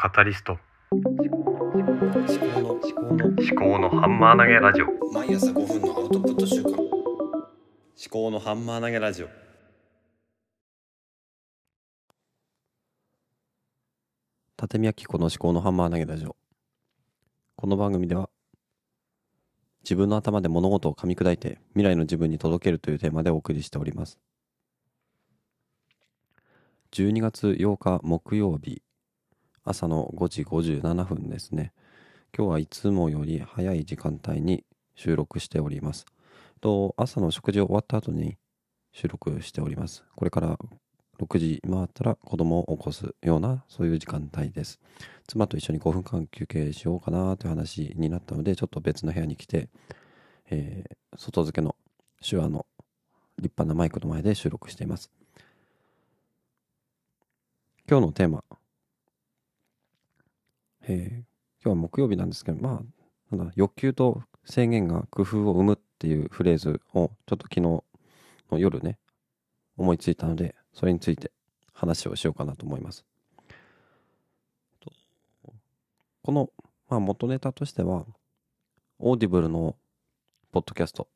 カタリスト。思考の思考の思考のハンマー投げラジオ。毎朝5分のアウトプット週間思考のハンマー投げラジオ。立宮紀子の思考のハンマー投げラジオ。この番組では自分の頭で物事を噛み砕いて未来の自分に届けるというテーマでお送りしております。12月8日木曜日朝の5時57分ですね。今日はいつもより早い時間帯に収録しております。と朝の食事を終わった後に収録しております。これから6時回ったら子供を起こすようなそういう時間帯です。妻と一緒に5分間休憩しようかなという話になったのでちょっと別の部屋に来て、えー外付けの手話の立派なマイクの前で収録しています。今日のテーマ、えー今日は木曜日なんですけどまあなんだ欲求と制限が工夫を生むっていうフレーズをちょっと昨日の夜ね思いついたのでそれについて話をしようかなと思います。この、まあ、元ネタとしてはオーディブルのポッドキャスト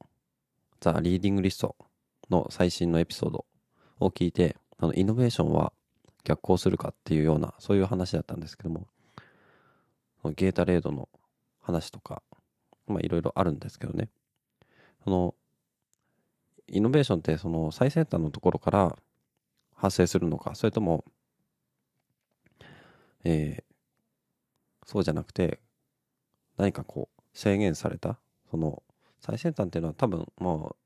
The Reading List の最新のエピソードを聞いてあのイノベーションは逆行するかっていうようなそういう話だったんですけどもゲータレードの話とかまあいろいろあるんですけどね。そのイノベーションってその最先端のところから発生するのかそれとも、えーそうじゃなくて何かこう制限されたその最先端っていうのは多分も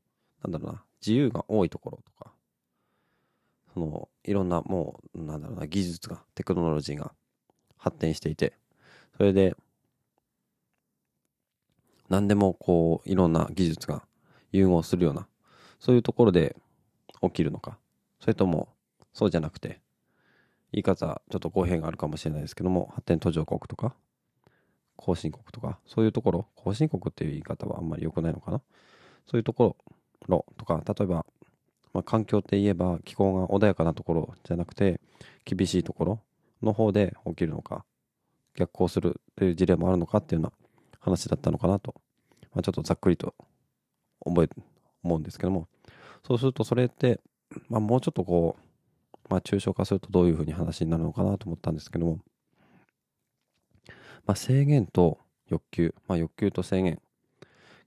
うなんだろうな自由が多いところとかそのいろんなもうなんだろうな技術がテクノロジーが発展していてそれで何でもこういろんな技術が融合するようなそういうところで起きるのか。それともそうじゃなくて言い方ちょっと語弊があるかもしれないですけども発展途上国とか後進国とかそういうところ後進国っていう言い方はあんまり良くないのかな。そういうところとか例えば、まあ、環境って言えば気候が穏やかなところじゃなくて厳しいところの方で起きるのか。逆行するという事例もあるのかっていうような話だったのかなと、まあ、ちょっとざっくりと覚え思うんですけども。そうするとそれって、まあ、もうちょっとこう、まあ、抽象化するとどういうふうに話になるのかなと思ったんですけども、まあ、制限と欲求、まあ、欲求と制限。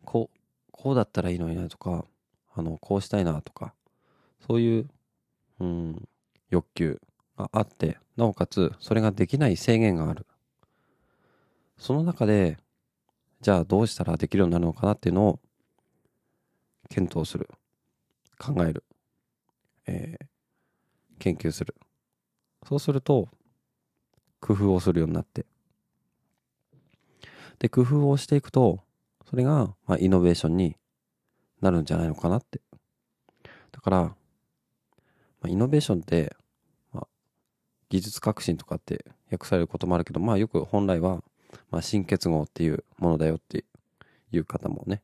こうこうだったらいいのになとかあのこうしたいなとか。そういう、うん、欲求があってなおかつそれができない制限がある。その中でじゃあどうしたらできるようになるのかなっていうのを検討する。考える、えー研究する。そうすると工夫をするようになって。で工夫をしていくとそれが、まあ、イノベーションになるんじゃないのかなって。だから、まあ、イノベーションって、まあ、技術革新とかって訳されることもあるけどまあよく本来は、まあ、新結合っていうものだよっていう方もね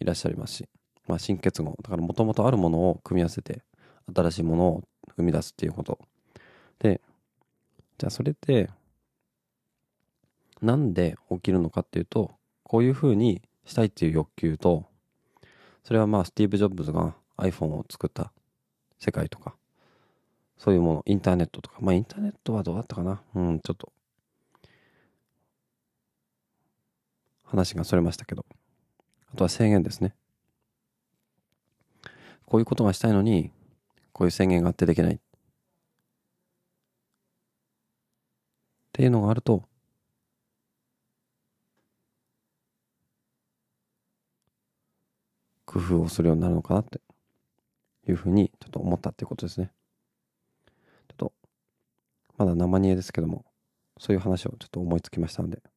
いらっしゃいますし、まあ、新結合だからもともとあるものを組み合わせて新しいものを生み出すっていうこと。でじゃあそれってなんで起きるのかっていうとこういうふうにしたいっていう欲求とそれはまあスティーブ・ジョブズが iPhone を作った世界とかそういうものインターネットとか。まあインターネットはどうだったかな？うんちょっと。話がそれましたけど。あとは制限ですね。こういうことがしたいのにこういう制限があってできない。っていうのがあると工夫をするようになるのかなっていうふうにちょっと思ったっていうことですね。ちょっとまだ生煮えですけどもそういう話をちょっと思いつきましたので。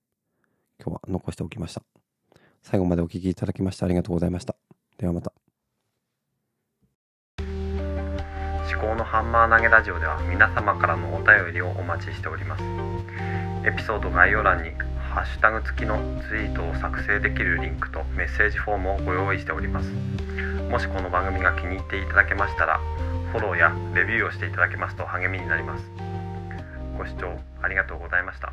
今日は残しておきました。最後までお聞きいただきましてありがとうございました。ではまた。思考のハンマー投げラジオでは皆様からのお便りをお待ちしておりますエピソード概要欄にハッシュタグ付きのツイートを作成できるリンクとメッセージフォームをご用意しておりますもしこの番組が気に入っていただけましたらフォローやレビューをしていただけますと励みになりますご視聴ありがとうございました